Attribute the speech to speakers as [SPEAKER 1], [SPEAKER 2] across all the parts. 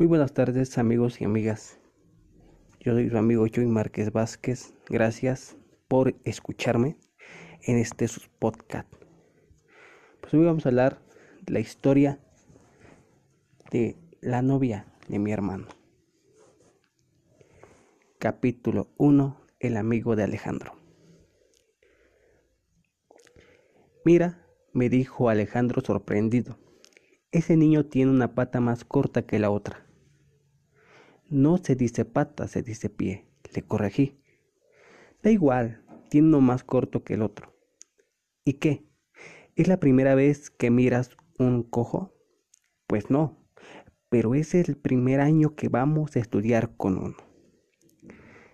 [SPEAKER 1] Muy buenas tardes amigos y amigas. Yo soy su amigo Joy Márquez Vázquez. Gracias por escucharme en este podcast. Pues hoy vamos a hablar de la historia de la novia de mi hermano. Capítulo 1. El amigo de Alejandro. Mira, me dijo Alejandro sorprendido. Ese niño tiene una pata más corta que la otra. No se dice pata, se dice pie, le corregí. Da igual, tiene uno más corto que el otro. ¿Y qué? ¿Es la primera vez que miras un cojo? Pues no, pero es el primer año que vamos a estudiar con uno.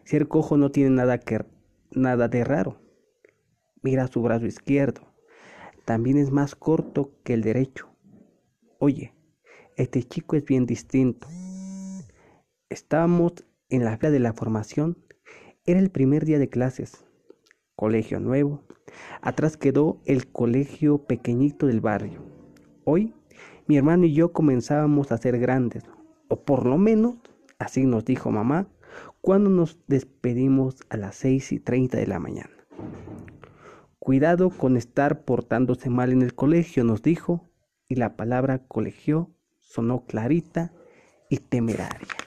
[SPEAKER 1] Ser cojo no tiene nada, que, nada de raro. Mira su brazo izquierdo. También es más corto que el derecho. Oye, este chico es bien distinto. Estábamos en la fila de la formación. Era el primer día de clases. Colegio nuevo. Atrás quedó el colegio pequeñito del barrio. Hoy, mi hermano y yo comenzábamos a ser grandes, o por lo menos, así nos dijo mamá, cuando nos despedimos a las seis y treinta de la mañana. Cuidado con estar portándose mal en el colegio, nos dijo, y la palabra colegio sonó clarita y temeraria.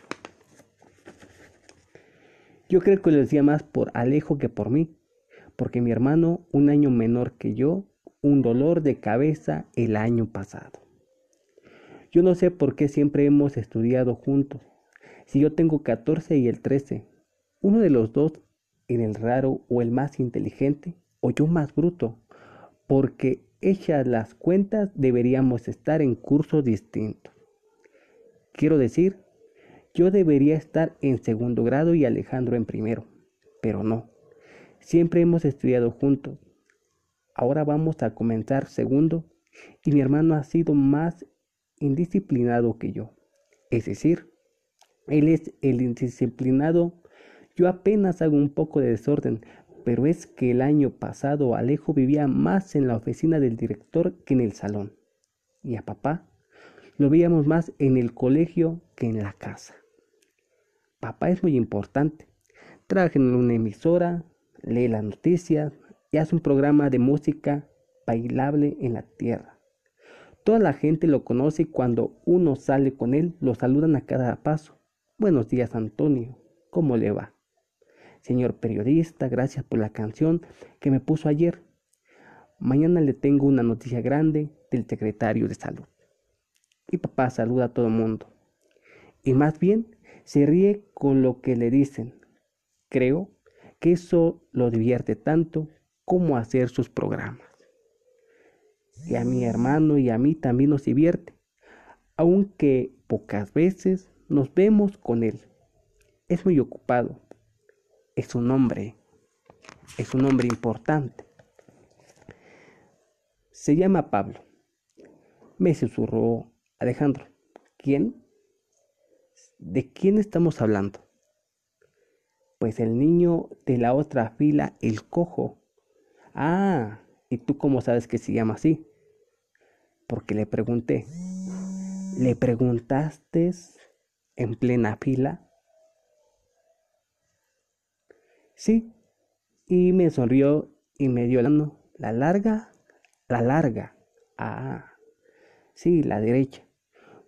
[SPEAKER 1] Yo creo que lo decía más por Alejo que por mí, porque mi hermano, un año menor que yo, un dolor de cabeza el año pasado. Yo no sé por qué siempre hemos estudiado juntos. Si yo tengo 14 y el 13, uno de los dos en el raro o el más inteligente, o yo más bruto, porque hechas las cuentas deberíamos estar en cursos distintos. Quiero decir, yo debería estar en segundo grado y Alejandro en primero, pero no. Siempre hemos estudiado juntos. Ahora vamos a comenzar segundo y mi hermano ha sido más indisciplinado que yo. Es decir, él es el indisciplinado. Yo apenas hago un poco de desorden, pero es que el año pasado Alejo vivía más en la oficina del director que en el salón. Y a papá lo veíamos más en el colegio que en la casa. Papá es muy importante. Trabaja en una emisora, lee las noticias y hace un programa de música bailable en la tierra. Toda la gente lo conoce y cuando uno sale con él lo saludan a cada paso. Buenos días Antonio, ¿cómo le va? Señor periodista, gracias por la canción que me puso ayer. Mañana le tengo una noticia grande del secretario de salud. Y papá saluda a todo el mundo. Y más bien se ríe con lo que le dicen. Creo que eso lo divierte tanto como hacer sus programas. Y a mi hermano y a mí también nos divierte, aunque pocas veces nos vemos con él. Es muy ocupado, es un hombre, es un hombre importante. Se llama Pablo. Me susurró Alejandro. ¿Quién? ¿De quién estamos hablando? Pues el niño de la otra fila, el cojo. Ah, ¿y tú cómo sabes que se llama así? Porque le pregunté. ¿Le preguntaste en plena fila? Sí, y me sonrió y me dio la mano. La larga, la larga. Ah, sí, la derecha.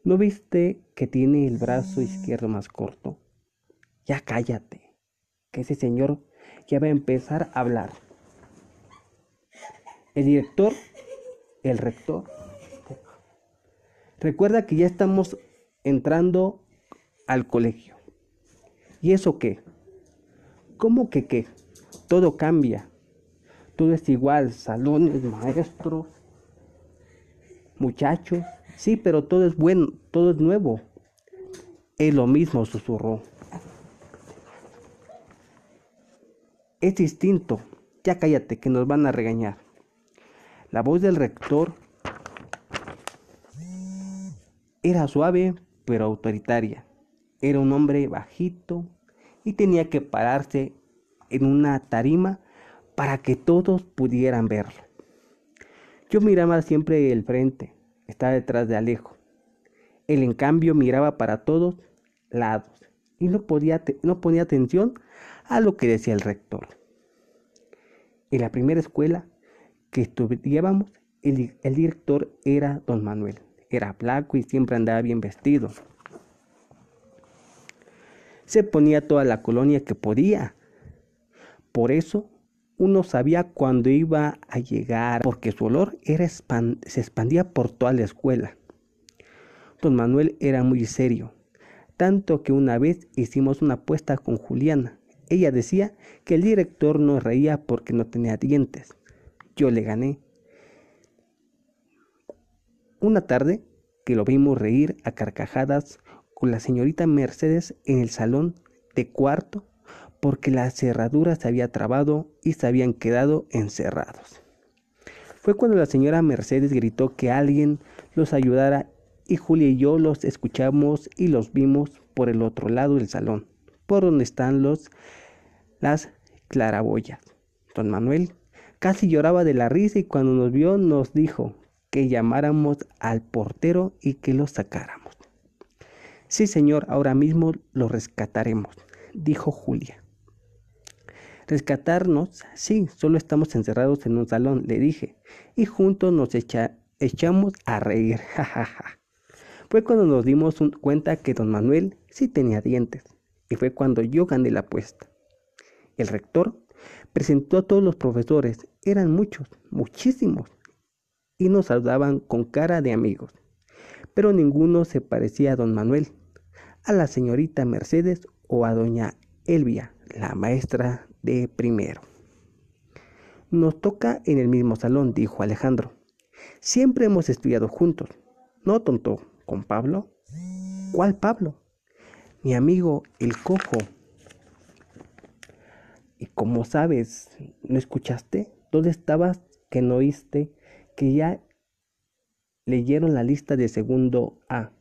[SPEAKER 1] ¿No viste que tiene el brazo izquierdo más corto? Ya cállate, que ese señor ya va a empezar a hablar. El director, el rector. Recuerda que ya estamos entrando al colegio. ¿Y eso qué? ¿Cómo que qué? Todo cambia. Todo es igual. Salones, maestros, muchachos. Sí, pero todo es bueno, todo es nuevo. Es lo mismo, susurró. Es distinto. Ya cállate, que nos van a regañar. La voz del rector era suave, pero autoritaria. Era un hombre bajito, y tenía que pararse en una tarima para que todos pudieran verlo. Yo miraba siempre el frente, estaba detrás de Alejo. Él en cambio miraba para todos lados y no, podía, no ponía atención a lo que decía el rector. En la primera escuela que estudiábamos, el, el director era don Manuel. Era flaco y siempre andaba bien vestido. Se ponía toda la colonia que podía. Por eso uno sabía cuándo iba a llegar, porque su olor se expandía por toda la escuela. Don Manuel era muy serio, tanto que una vez hicimos una apuesta con Juliana. Ella decía que el director no reía porque no tenía dientes. Yo le gané. Una tarde que lo vimos reír a carcajadas con la señorita Mercedes en el salón de cuarto porque la cerradura se había trabado y se habían quedado encerrados. Fue cuando la señora Mercedes gritó que alguien los ayudara y Julia y yo los escuchamos y los vimos por el otro lado del salón, por donde están los las claraboyas. Don Manuel casi lloraba de la risa y cuando nos vio nos dijo que llamáramos al portero y que los sacáramos. Sí, señor, ahora mismo lo rescataremos, dijo Julia. Rescatarnos, sí, solo estamos encerrados en un salón, le dije, y juntos nos echamos a reír. Fue cuando nos dimos cuenta que don Manuel sí tenía dientes, y fue cuando yo gané la apuesta. El rector presentó a todos los profesores, eran muchos, muchísimos, y nos saludaban con cara de amigos, pero ninguno se parecía a don Manuel, a la señorita Mercedes o a doña Elvia, la maestra de primero. Nos toca en el mismo salón, dijo Alejandro. Siempre hemos estudiado juntos. ¿No, tonto? ¿Con Pablo? ¿Cuál Pablo? Mi amigo, el cojo. Y como sabes, ¿no escuchaste? ¿Dónde estabas que no oíste que ya leyeron la lista de segundo A?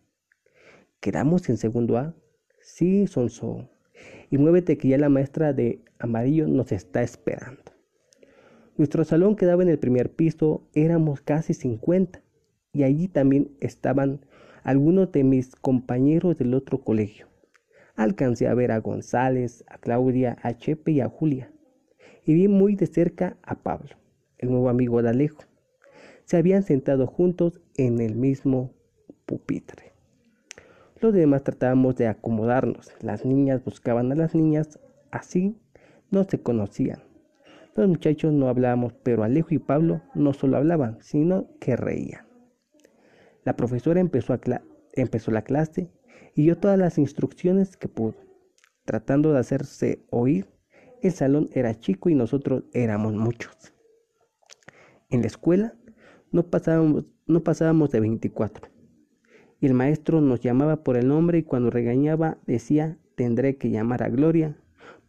[SPEAKER 1] ¿Quedamos en segundo A? Sí, Sonso. Y muévete que ya la maestra de amarillo nos está esperando. Nuestro salón quedaba en el primer piso, éramos casi 50 y allí también estaban algunos de mis compañeros del otro colegio. Alcancé a ver a González, a Claudia, a Chepe y a Julia. Y vi muy de cerca a Pablo, el nuevo amigo de Alejo. Se habían sentado juntos en el mismo pupitre. Los demás tratábamos de acomodarnos. Las niñas buscaban a las niñas, así no se conocían. Los muchachos no hablábamos, pero Alejo y Pablo no solo hablaban, sino que reían. La profesora empezó, empezó la clase y dio todas las instrucciones que pudo, tratando de hacerse oír. El salón era chico y nosotros éramos muchos. En la escuela no pasábamos, no pasábamos de 24. Y el maestro nos llamaba por el nombre y cuando regañaba decía, tendré que llamar a Gloria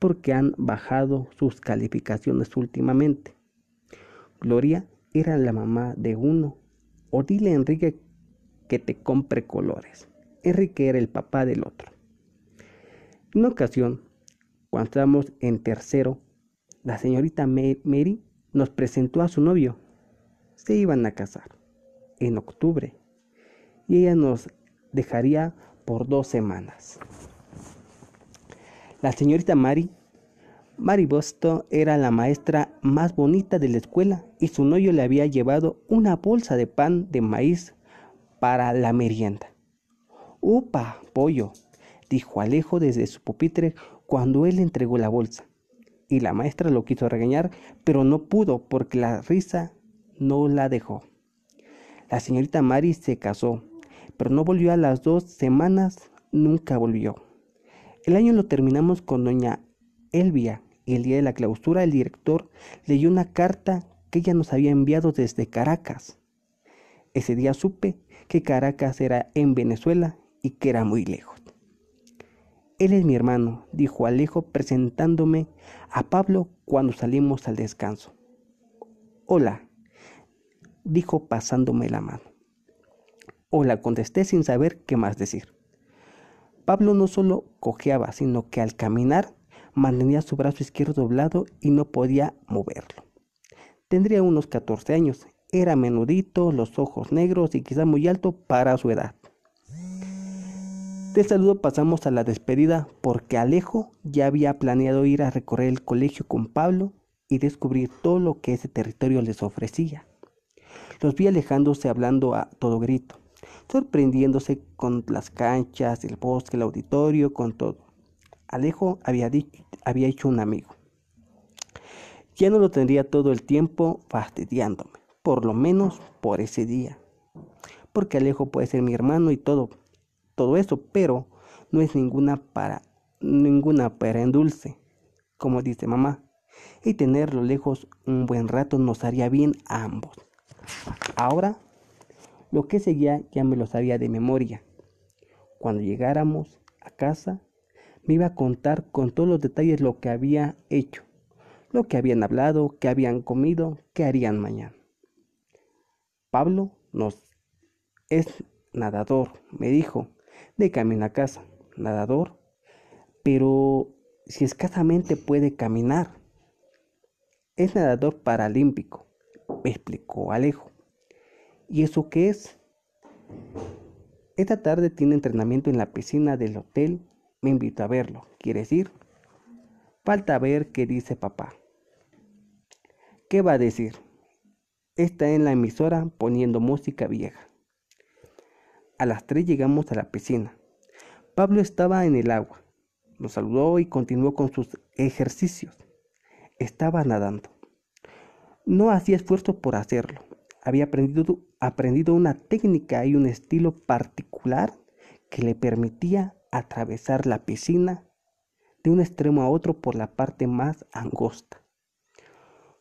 [SPEAKER 1] porque han bajado sus calificaciones últimamente. Gloria era la mamá de uno. O dile a Enrique que te compre colores. Enrique era el papá del otro. En una ocasión, cuando estábamos en tercero, la señorita Mary nos presentó a su novio. Se iban a casar en octubre y ella nos dejaría por dos semanas. La señorita Mary, Mary Bosto era la maestra más bonita de la escuela y su novio le había llevado una bolsa de pan de maíz para la merienda. ¡Upa, pollo! dijo Alejo desde su pupitre cuando él entregó la bolsa. Y la maestra lo quiso regañar, pero no pudo porque la risa no la dejó. La señorita Mari se casó, pero no volvió a las dos semanas, nunca volvió. El año lo terminamos con doña Elvia y el día de la clausura el director leyó una carta que ella nos había enviado desde Caracas. Ese día supe que Caracas era en Venezuela y que era muy lejos. Él es mi hermano, dijo Alejo presentándome a Pablo cuando salimos al descanso. Hola, dijo pasándome la mano. Hola, contesté sin saber qué más decir. Pablo no solo cojeaba, sino que al caminar mantenía su brazo izquierdo doblado y no podía moverlo. Tendría unos 14 años era menudito, los ojos negros y quizá muy alto para su edad. Del saludo pasamos a la despedida porque Alejo ya había planeado ir a recorrer el colegio con Pablo y descubrir todo lo que ese territorio les ofrecía. Los vi alejándose hablando a todo grito, sorprendiéndose con las canchas, el bosque, el auditorio, con todo. Alejo había, dicho, hecho un amigo. Ya no lo tendría todo el tiempo fastidiándome, por lo menos por ese día. Porque Alejo puede ser mi hermano y todo, todo eso, pero no es ninguna para ninguna para en dulce, como dice mamá. Y tenerlo lejos un buen rato nos haría bien a ambos. Ahora, lo que seguía ya me lo sabía de memoria. Cuando llegáramos a casa, me iba a contar con todos los detalles lo que había hecho, lo que habían hablado, qué habían comido, qué harían mañana. Pablo nos es nadador, me dijo, de camino a casa, nadador, pero si escasamente puede caminar. Es nadador paralímpico, me explicó Alejo. ¿Y eso qué es? Esta tarde tiene entrenamiento en la piscina del hotel. Me invito a verlo. ¿Quieres ir? Falta ver qué dice papá. ¿Qué va a decir? Está en la emisora poniendo música vieja. A las tres llegamos a la piscina. Pablo estaba en el agua. Nos saludó y continuó con sus ejercicios. Estaba nadando. No hacía esfuerzo por hacerlo. Había aprendido, aprendido una técnica y un estilo particular que le permitía atravesar la piscina de un extremo a otro por la parte más angosta.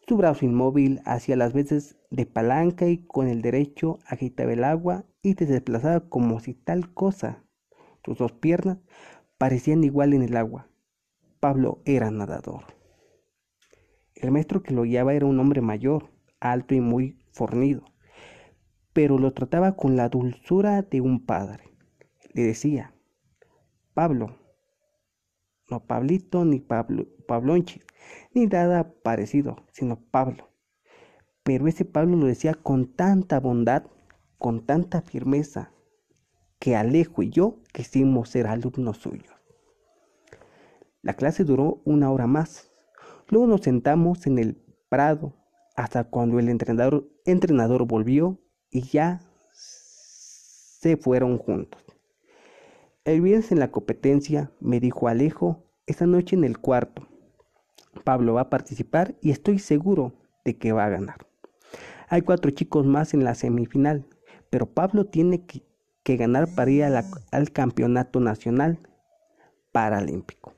[SPEAKER 1] Su brazo inmóvil hacía las veces de palanca y con el derecho agitaba el agua y se desplazaba como si tal cosa. Sus dos piernas parecían igual en el agua. Pablo era nadador. El maestro que lo guiaba era un hombre mayor, alto y muy fornido, pero lo trataba con la dulzura de un padre. Le decía, Pablo, no Pablito ni Pablo, Pablonchi, ni nada parecido, sino Pablo. Pero ese Pablo lo decía con tanta bondad con tanta firmeza que Alejo y yo quisimos ser alumnos suyos. La clase duró una hora más. Luego nos sentamos en el prado hasta cuando el entrenador, entrenador volvió y ya se fueron juntos. El viernes en la competencia me dijo Alejo, esta noche en el cuarto, Pablo va a participar y estoy seguro de que va a ganar. Hay cuatro chicos más en la semifinal pero Pablo tiene que, ganar para ir al campeonato nacional paralímpico.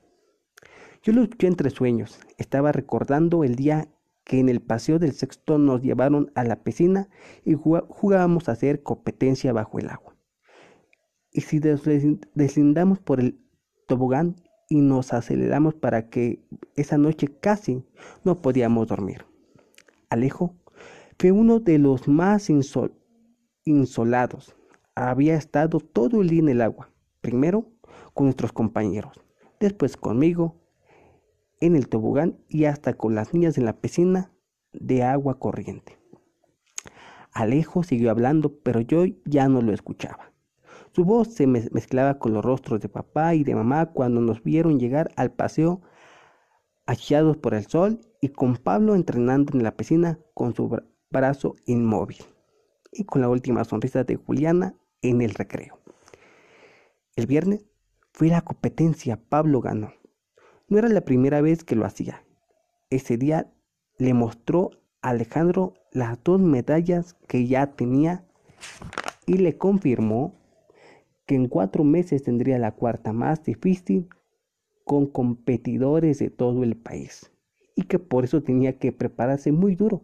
[SPEAKER 1] Yo lo escuché entre sueños, estaba recordando el día que en el paseo del sexto nos llevaron a la piscina y jugábamos a hacer competencia bajo el agua. Y si deslindamos por el tobogán y nos aceleramos para que esa noche casi no podíamos dormir. Alejo fue uno de los más insol insolados. Había estado todo el día en el agua, primero con nuestros compañeros, después conmigo, en el tobogán y hasta con las niñas en la piscina de agua corriente. Alejo siguió hablando, pero yo ya no lo escuchaba. Su voz se mezclaba con los rostros de papá y de mamá cuando nos vieron llegar al paseo achiados por el sol y con Pablo entrenando en la piscina con su brazo inmóvil y con la última sonrisa de Juliana en el recreo. El viernes fue la competencia, Pablo ganó. No era la primera vez que lo hacía. Ese día le mostró a Alejandro las dos medallas que ya tenía y le confirmó que en cuatro meses tendría la cuarta más difícil con competidores de todo el país y que por eso tenía que prepararse muy duro.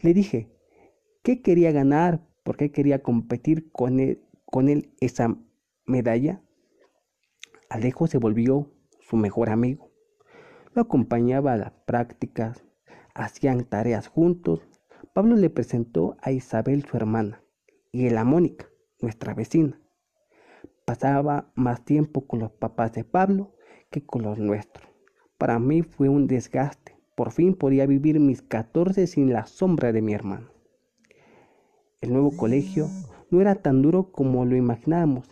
[SPEAKER 1] Le dije, qué quería ganar, por qué quería competir con él, con él esa medalla. Alejo se volvió su mejor amigo. Lo acompañaba a las prácticas, hacían tareas juntos. Pablo le presentó a Isabel su hermana y él a Mónica, nuestra vecina. Pasaba más tiempo con los papás de Pablo que con los nuestros. Para mí fue un desgaste. Por fin podía vivir mis 14 sin la sombra de mi hermano. El nuevo colegio no era tan duro como lo imaginábamos.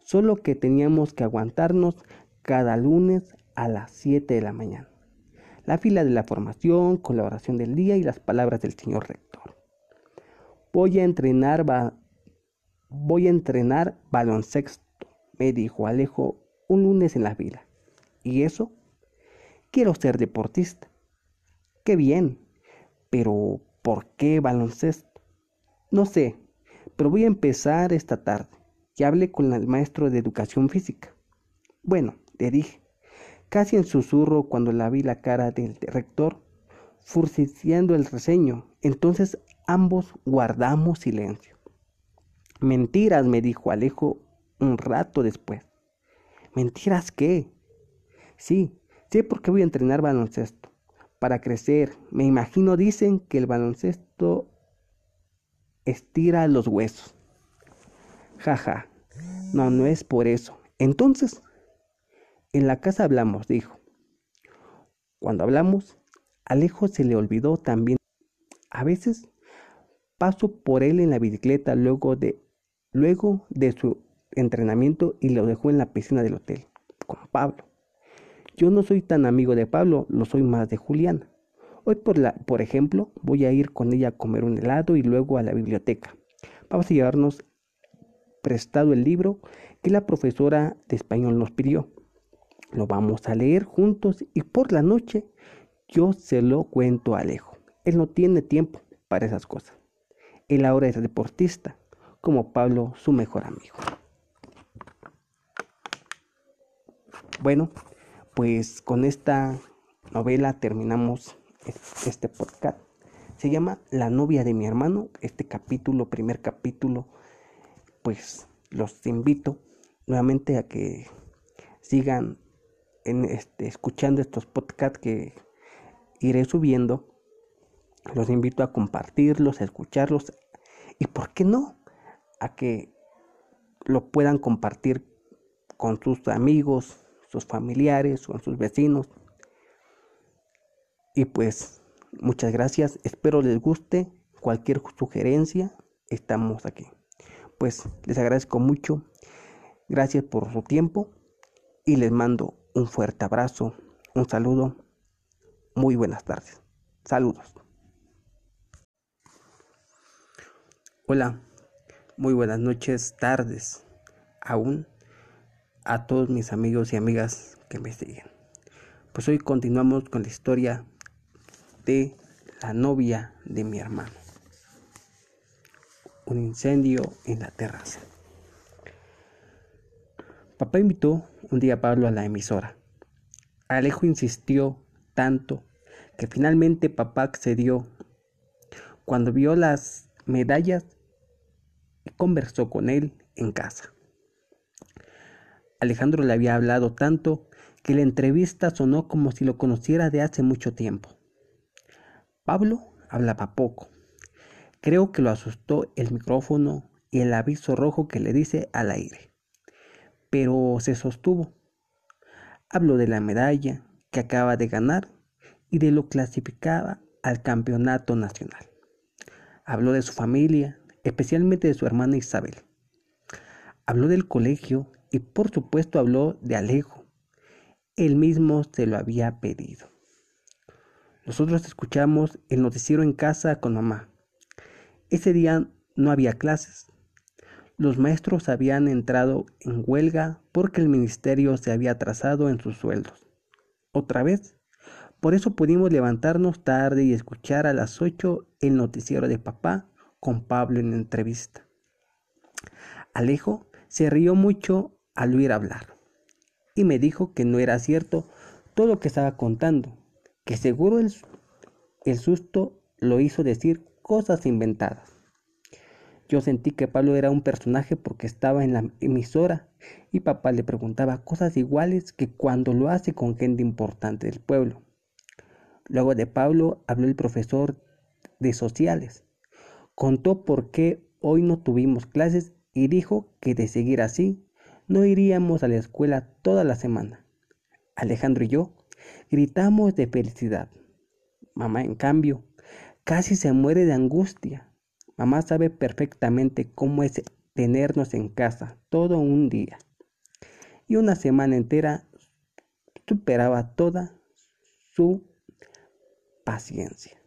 [SPEAKER 1] solo que teníamos que aguantarnos cada lunes a las 7 de la mañana. La fila de la formación, con la oración del día y las palabras del señor rector. Voy a entrenar, voy a entrenar baloncesto, me dijo Alejo un lunes en la fila. ¿Y eso? Quiero ser deportista. Qué bien, pero ¿por qué baloncesto? No sé, pero voy a empezar esta tarde. Ya hablé con el maestro de educación física. Bueno, le dije, casi en susurro cuando la vi la cara del rector, furciciando el reseño. Entonces ambos guardamos silencio. Mentiras, me dijo Alejo un rato después. ¿Mentiras qué? Sí, sé por qué voy a entrenar baloncesto. Para crecer, me imagino dicen que el baloncesto estira los huesos. Jaja, no, no es por eso. Entonces, en la casa hablamos, dijo. Cuando hablamos, Alejo se le olvidó también. A veces paso por él en la bicicleta luego de, luego de su entrenamiento y lo dejó en la piscina del hotel, con Pablo. Yo no soy tan amigo de Pablo, lo soy más de Juliana. Hoy, por, la, por ejemplo, voy a ir con ella a comer un helado y luego a la biblioteca. Vamos a llevarnos prestado el libro que la profesora de español nos pidió. Lo vamos a leer juntos y por la noche yo se lo cuento a Alejo. Él no tiene tiempo para esas cosas. Él ahora es deportista, como Pablo, su mejor amigo. Bueno, pues con esta novela terminamos este podcast. Se llama La novia de mi hermano. Este capítulo, primer capítulo, pues los invito nuevamente a que sigan este, escuchando estos podcasts que iré subiendo. Los invito a compartirlos, a escucharlos y, ¿por qué no? A que lo puedan compartir con sus amigos, sus familiares, con sus vecinos. Y pues, muchas gracias. Espero les guste. Cualquier sugerencia, estamos aquí. Pues les agradezco mucho. Gracias por su tiempo y les mando un fuerte abrazo, un saludo, muy buenas tardes. Saludos. Hola, muy buenas noches, tardes, aún a todos mis amigos y amigas que me siguen. Pues hoy continuamos con la historia de la novia de mi hermano. Un incendio en la terraza. Papá invitó un día Pablo a la emisora. Alejo insistió tanto que finalmente papá accedió. Cuando vio las medallas conversó con él en casa. Alejandro le había hablado tanto que la entrevista sonó como si lo conociera de hace mucho tiempo. Pablo hablaba poco. Creo que lo asustó el micrófono y el aviso rojo que le dice al aire pero se sostuvo. Habló de la medalla que acaba de ganar y de lo clasificaba al campeonato nacional. Habló de su familia, especialmente de su hermana Isabel. Habló del colegio y por supuesto habló de Alejo. Él mismo se lo había pedido. Nosotros escuchamos el noticiero en casa con mamá. Ese día no había clases, los maestros habían entrado en huelga porque el ministerio se había atrasado en sus sueldos. ¿Otra vez? Por eso pudimos levantarnos tarde y escuchar a las ocho el noticiero de papá con Pablo en entrevista. Alejo se rió mucho al oír hablar y me dijo que no era cierto todo lo que estaba contando, que seguro el, el susto lo hizo decir cosas inventadas. Yo sentí que Pablo era un personaje porque estaba en la emisora y papá le preguntaba cosas iguales que cuando lo hace con gente importante del pueblo. Luego de Pablo habló el profesor de sociales. Contó por qué hoy no tuvimos clases y dijo que de seguir así no iríamos a la escuela toda la semana. Alejandro y yo gritamos de felicidad. Mamá, en cambio, casi se muere de angustia Mamá sabe perfectamente cómo es tenernos en casa todo un día. y una semana entera superaba toda su paciencia.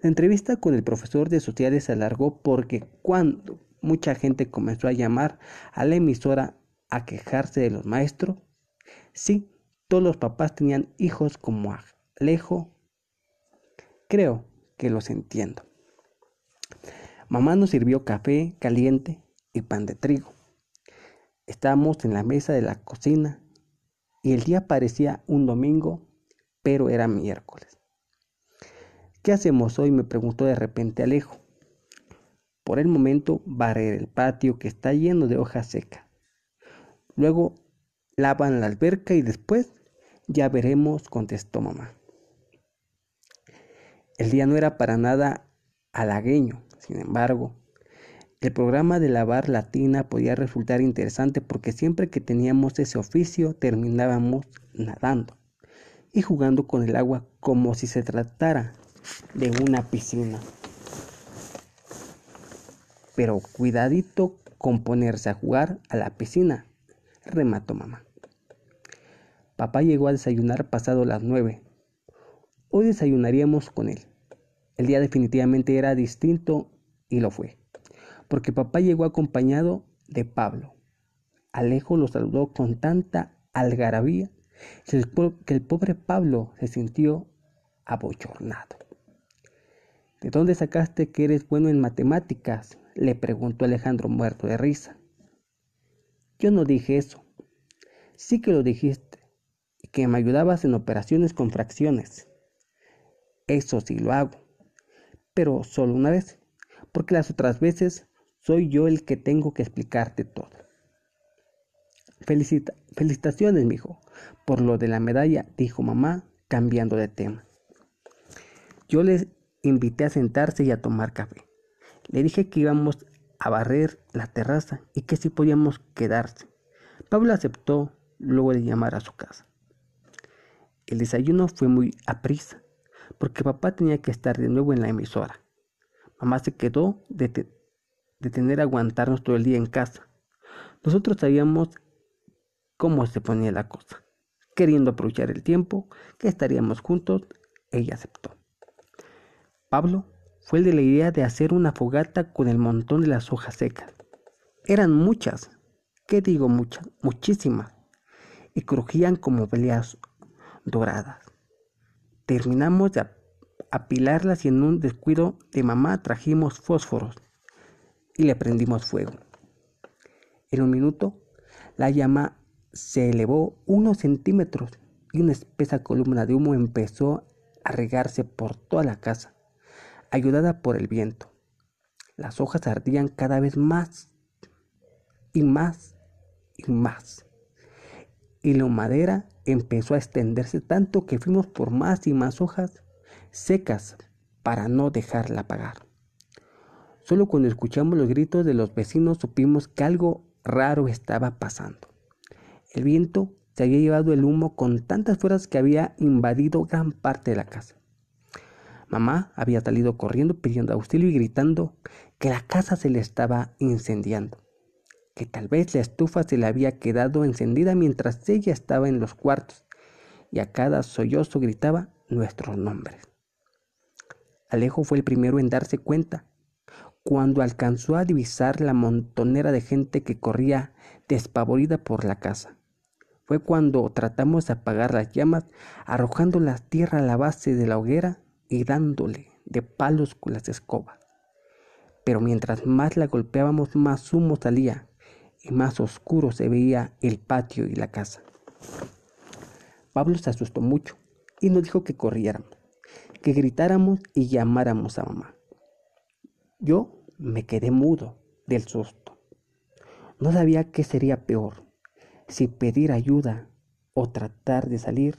[SPEAKER 1] La entrevista con el profesor de sociales se alargó porque cuando mucha gente comenzó a llamar a la emisora a quejarse de los maestros, sí, todos los papás tenían hijos como Alejo, creo que los entiendo. Mamá nos sirvió café caliente y pan de trigo. Estábamos en la mesa de la cocina y el día parecía un domingo, pero era miércoles. ¿Qué hacemos hoy? me preguntó de repente Alejo. Por el momento barrer el patio que está lleno de hojas secas. Luego lavan la alberca y después ya veremos, contestó mamá. El día no era para nada halagueño, sin embargo, el programa de lavar la tina podía resultar interesante porque siempre que teníamos ese oficio terminábamos nadando y jugando con el agua como si se tratara de una piscina. Pero cuidadito con ponerse a jugar a la piscina, remató mamá. Papá llegó a desayunar pasado las nueve. Hoy desayunaríamos con él. El día definitivamente era distinto y lo fue porque papá llegó acompañado de Pablo. Alejo lo saludó con tanta algarabía que el, pobre Pablo se sintió abochornado. ¿De dónde sacaste que eres bueno en matemáticas? le preguntó Alejandro muerto de risa. Yo no dije eso. Sí que lo dijiste, y que me ayudabas en operaciones con fracciones. Eso sí lo hago, pero solo una vez, porque las otras veces soy yo el que tengo que explicarte todo. Felicita felicitaciones, mijo, por lo de la medalla, dijo mamá, cambiando de tema. Yo les invité a sentarse y a tomar café. Le dije que íbamos a barrer la terraza y que si podíamos quedarse. Pablo aceptó luego de llamar a su casa. El desayuno fue muy aprisa, porque papá tenía que estar de nuevo en la emisora. Mamá se quedó de tener a aguantarnos todo el día en casa. Nosotros sabíamos cómo se ponía la cosa. Queriendo aprovechar el tiempo que estaríamos juntos, ella aceptó. Pablo fue el de la idea de hacer una fogata con el montón de las hojas secas. Eran muchas, ¿qué digo muchas? Muchísimas, y crujían como peleas doradas. Terminamos de apilarlas y en un descuido de mamá trajimos fósforos y le prendimos fuego. En un minuto, la llama se elevó unos centímetros y una espesa columna de humo empezó a regarse por toda la casa, ayudada por el viento. Las hojas ardían cada vez más y más y más. Y la madera empezó a extenderse tanto que fuimos por más y más hojas secas para no dejarla apagar. Solo cuando escuchamos los gritos de los vecinos supimos que algo raro estaba pasando. El viento se había llevado el humo con tantas fuerzas que había invadido gran parte de la casa. Mamá había salido corriendo pidiendo auxilio y gritando que la casa se le estaba incendiando, que tal vez la estufa se le había quedado encendida mientras ella estaba en los cuartos y a cada sollozo gritaba nuestros nombres. Alejo fue el primero en darse cuenta cuando alcanzó a divisar la montonera de gente que corría despavorida por la casa. Fue cuando tratamos de apagar las llamas, arrojando la tierra a la base de la hoguera y dándole de palos con las escobas. Pero mientras más la golpeábamos, más humo salía y más oscuro se veía el patio y la casa. Pablo se asustó mucho y nos dijo que corriéramos, que gritáramos y llamáramos a mamá. Yo me quedé mudo del susto. No sabía qué sería peor, si pedir ayuda o tratar de salir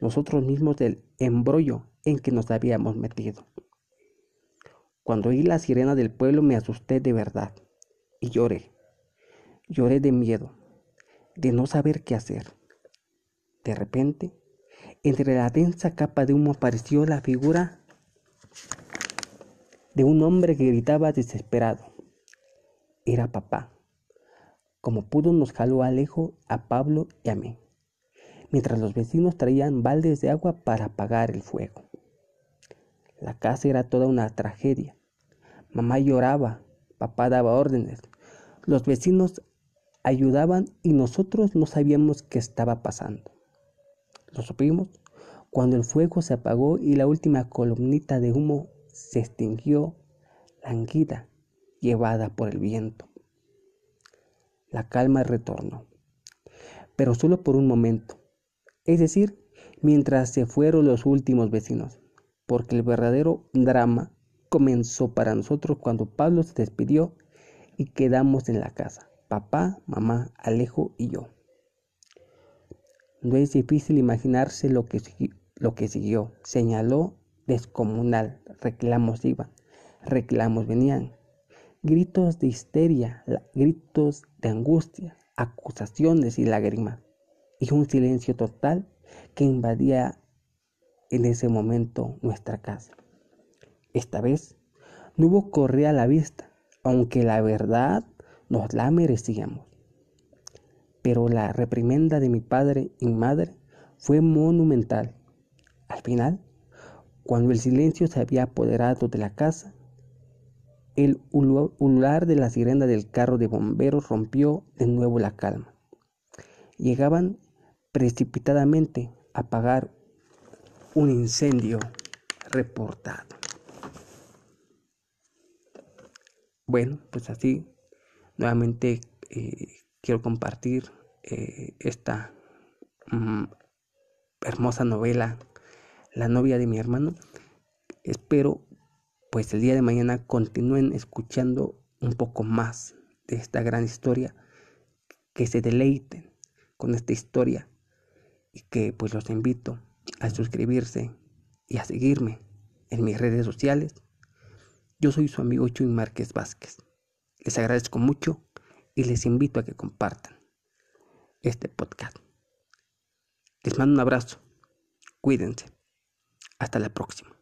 [SPEAKER 1] nosotros mismos del embrollo en que nos habíamos metido. Cuando oí la sirena del pueblo me asusté de verdad y lloré. Lloré de miedo, de no saber qué hacer. De repente, entre la densa capa de humo apareció la figura de un hombre que gritaba desesperado. Era papá. como pudo nos jaló a Alejo, a Pablo y a mí, mientras los vecinos traían baldes de agua para apagar el fuego. La casa era toda una tragedia. Mamá lloraba, papá daba órdenes, los vecinos ayudaban y nosotros no sabíamos qué estaba pasando. Lo supimos cuando el fuego se apagó y la última columnita de humo se extinguió languida, llevada por el viento. La calma retornó, pero solo por un momento, es decir, mientras se fueron los últimos vecinos, porque el verdadero drama comenzó para nosotros cuando Pablo se despidió y quedamos en la casa, papá, mamá, Alejo y yo. No es difícil imaginarse lo que, lo que siguió. Señaló descomunal, reclamos iban, reclamos venían, gritos de histeria, gritos de angustia, acusaciones y lágrimas, y un silencio total que invadía en ese momento nuestra casa. Esta vez no hubo correa a la vista, aunque la verdad nos la merecíamos. Pero la reprimenda de mi padre y madre fue monumental. Al final, cuando el silencio se había apoderado de la casa, el ulular de la sirena del carro de bomberos rompió de nuevo la calma. Llegaban precipitadamente a apagar un incendio reportado. Bueno, pues así nuevamente eh, quiero compartir eh, esta mm, hermosa novela, La novia de mi hermano. Espero pues el día de mañana continúen escuchando un poco más de esta gran historia, que se deleiten con esta historia y que pues los invito a suscribirse y a seguirme en mis redes sociales yo soy su amigo Chuy Márquez Vázquez. Les agradezco mucho y les invito a que compartan este podcast. Les mando un abrazo. Cuídense. Hasta la próxima.